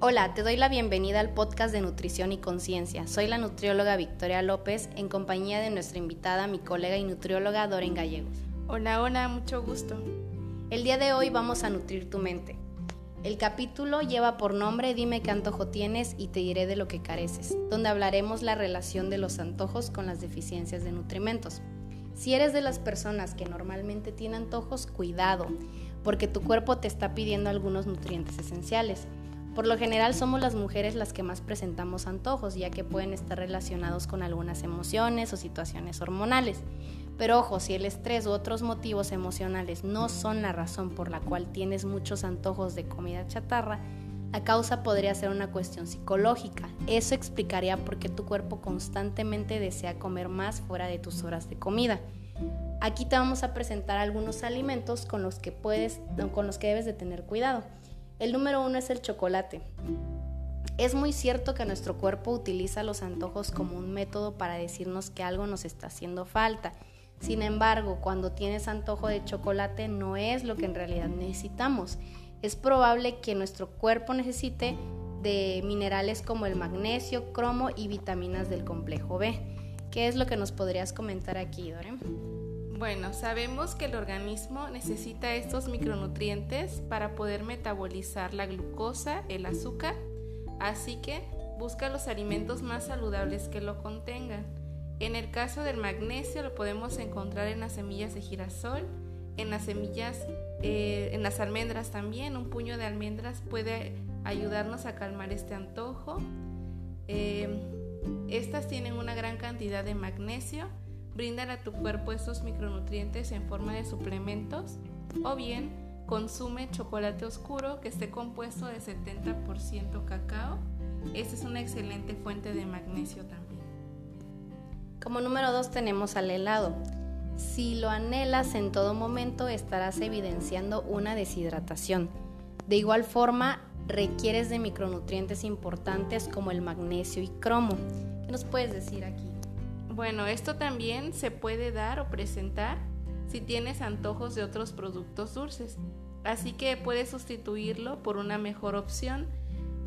Hola, te doy la bienvenida al podcast de Nutrición y Conciencia. Soy la nutrióloga Victoria López en compañía de nuestra invitada, mi colega y nutrióloga Doren Gallegos. Hola, hola, mucho gusto. El día de hoy vamos a nutrir tu mente. El capítulo lleva por nombre Dime qué antojo tienes y te diré de lo que careces, donde hablaremos la relación de los antojos con las deficiencias de nutrimentos. Si eres de las personas que normalmente tienen antojos, cuidado, porque tu cuerpo te está pidiendo algunos nutrientes esenciales. Por lo general somos las mujeres las que más presentamos antojos, ya que pueden estar relacionados con algunas emociones o situaciones hormonales. Pero ojo, si el estrés u otros motivos emocionales no son la razón por la cual tienes muchos antojos de comida chatarra, la causa podría ser una cuestión psicológica. Eso explicaría por qué tu cuerpo constantemente desea comer más fuera de tus horas de comida. Aquí te vamos a presentar algunos alimentos con los que puedes, con los que debes de tener cuidado. El número uno es el chocolate. Es muy cierto que nuestro cuerpo utiliza los antojos como un método para decirnos que algo nos está haciendo falta sin embargo, cuando tienes antojo de chocolate no es lo que en realidad necesitamos. Es probable que nuestro cuerpo necesite de minerales como el magnesio, cromo y vitaminas del complejo B. ¿Qué es lo que nos podrías comentar aquí, Dore? Bueno, sabemos que el organismo necesita estos micronutrientes para poder metabolizar la glucosa, el azúcar, así que busca los alimentos más saludables que lo contengan. En el caso del magnesio lo podemos encontrar en las semillas de girasol, en las semillas, eh, en las almendras también. Un puño de almendras puede ayudarnos a calmar este antojo. Em, estas tienen una gran cantidad de magnesio, brindan a tu cuerpo estos micronutrientes en forma de suplementos o bien consume chocolate oscuro que esté compuesto de 70% cacao. Esta es una excelente fuente de magnesio también. Como número dos tenemos al helado. Si lo anhelas en todo momento estarás evidenciando una deshidratación. De igual forma, requieres de micronutrientes importantes como el magnesio y cromo. ¿Qué nos puedes decir aquí? Bueno, esto también se puede dar o presentar si tienes antojos de otros productos dulces. Así que puedes sustituirlo por una mejor opción.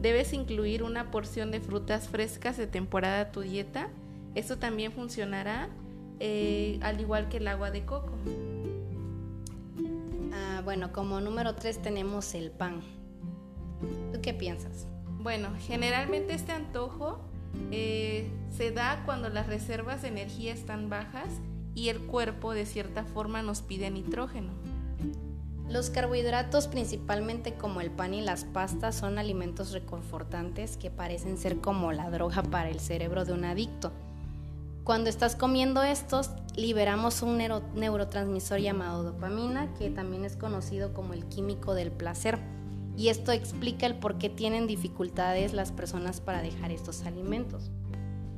Debes incluir una porción de frutas frescas de temporada a tu dieta esto también funcionará eh, al igual que el agua de coco. Ah, bueno, como número 3 tenemos el pan. ¿Tú qué piensas? Bueno, generalmente este antojo eh, se da cuando las reservas de energía están bajas y el cuerpo de cierta forma nos pide nitrógeno. Los carbohidratos, principalmente como el pan y las pastas, son alimentos reconfortantes que parecen ser como la droga para el cerebro de un adicto. Cuando estás comiendo estos, liberamos un neurotransmisor llamado dopamina, que también es conocido como el químico del placer. Y esto explica el por qué tienen dificultades las personas para dejar estos alimentos.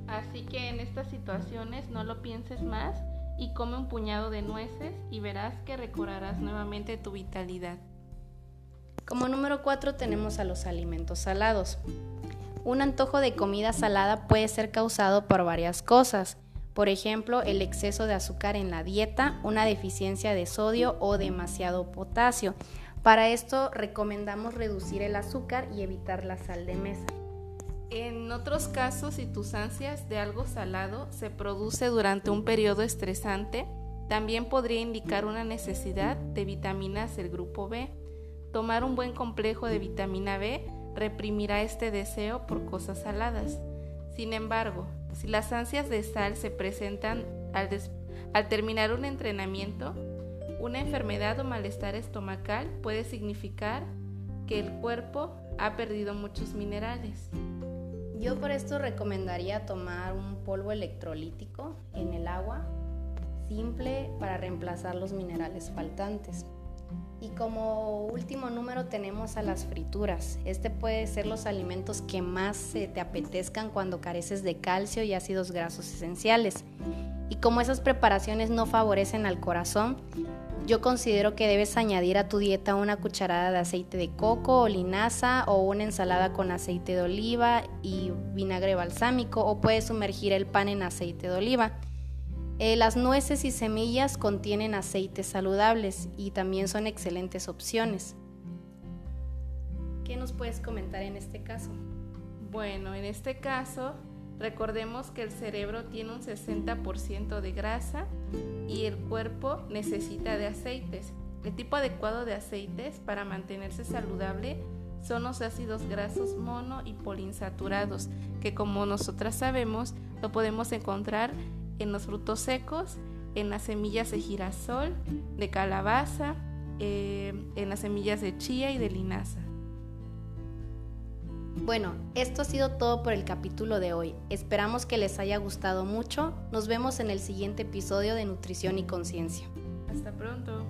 Así que en estas situaciones no lo pienses más y come un puñado de nueces y verás que recobrarás nuevamente tu vitalidad. Como número 4 tenemos a los alimentos salados. Un antojo de comida salada puede ser causado por varias cosas, por ejemplo, el exceso de azúcar en la dieta, una deficiencia de sodio o demasiado potasio. Para esto recomendamos reducir el azúcar y evitar la sal de mesa. En otros casos, si tus ansias de algo salado se produce durante un periodo estresante, también podría indicar una necesidad de vitaminas del grupo B. Tomar un buen complejo de vitamina B reprimirá este deseo por cosas saladas. Sin embargo, si las ansias de sal se presentan al, terminar un entrenamiento, una enfermedad o malestar estomacal puede significar que el cuerpo ha perdido muchos minerales. Yo por esto recomendaría tomar un polvo electrolítico en el agua simple para reemplazar los minerales faltantes. Y como último número tenemos a las frituras. Este puede ser los alimentos que más se te apetezcan cuando careces de calcio y ácidos grasos esenciales. Y como esas preparaciones no favorecen al corazón, yo considero que debes añadir a tu dieta una cucharada de aceite de coco o linaza o una ensalada con aceite de oliva y vinagre balsámico o puedes sumergir el pan en aceite de oliva. Eh, las nueces y semillas contienen aceites saludables y también son excelentes opciones. ¿Qué nos puedes comentar en este caso? Bueno, en este caso, recordemos que el cerebro tiene un 60% de grasa y el cuerpo necesita de aceites. El tipo adecuado de aceites para mantenerse saludable son los ácidos grasos mono y poliinsaturados, que como nosotras sabemos, lo podemos encontrar en los frutos secos, en las semillas de girasol, de calabaza, eh, en las semillas de chía y de linaza. Bueno, esto ha sido todo por el capítulo de hoy. Esperamos que les haya gustado mucho. Nos vemos en el siguiente episodio de Nutrición y Conciencia. Hasta pronto.